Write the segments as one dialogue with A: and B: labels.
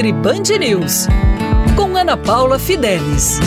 A: Nutri Band News, com Ana Paula Fidelis.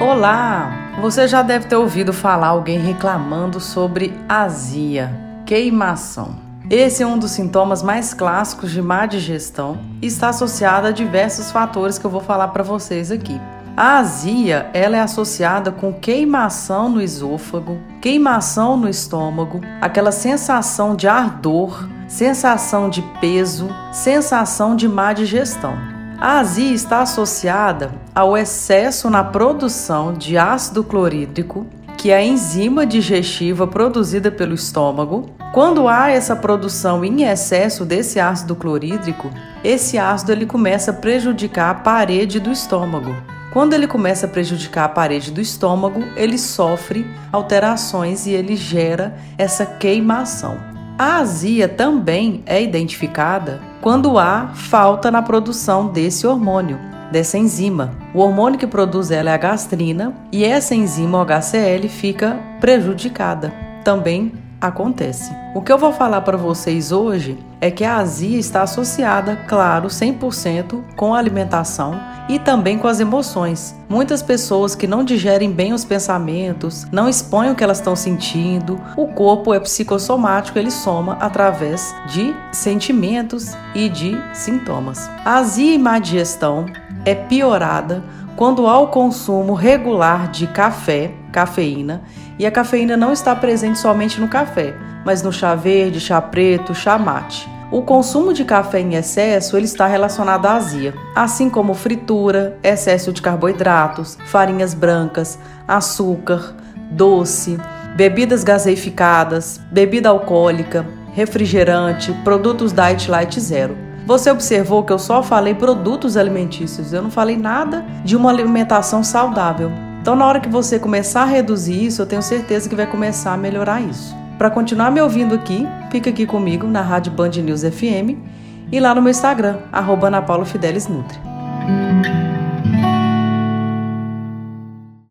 B: Olá! Você já deve ter ouvido falar alguém reclamando sobre azia, queimação. Esse é um dos sintomas mais clássicos de má digestão e está associado a diversos fatores que eu vou falar para vocês aqui. A azia, ela é associada com queimação no esôfago, queimação no estômago, aquela sensação de ardor, sensação de peso, sensação de má digestão. A azia está associada ao excesso na produção de ácido clorídrico, que é a enzima digestiva produzida pelo estômago. Quando há essa produção em excesso desse ácido clorídrico, esse ácido ele começa a prejudicar a parede do estômago. Quando ele começa a prejudicar a parede do estômago, ele sofre alterações e ele gera essa queimação. A azia também é identificada quando há falta na produção desse hormônio, dessa enzima. O hormônio que produz ela é a gastrina e essa enzima HCl fica prejudicada. Também acontece. O que eu vou falar para vocês hoje é que a azia está associada, claro, 100% com a alimentação e também com as emoções. Muitas pessoas que não digerem bem os pensamentos, não expõem o que elas estão sentindo, o corpo é psicossomático, ele soma através de sentimentos e de sintomas. A azia e má digestão é piorada quando há o consumo regular de café, cafeína, e a cafeína não está presente somente no café, mas no chá verde, chá preto, chá mate. O consumo de café em excesso ele está relacionado à azia, assim como fritura, excesso de carboidratos, farinhas brancas, açúcar, doce, bebidas gaseificadas, bebida alcoólica, refrigerante, produtos diet light zero. Você observou que eu só falei produtos alimentícios, eu não falei nada de uma alimentação saudável. Então, na hora que você começar a reduzir isso, eu tenho certeza que vai começar a melhorar isso. Para continuar me ouvindo aqui, fica aqui comigo na Rádio Band News FM e lá no meu Instagram, arroba Ana Paula Fidelis Nutri.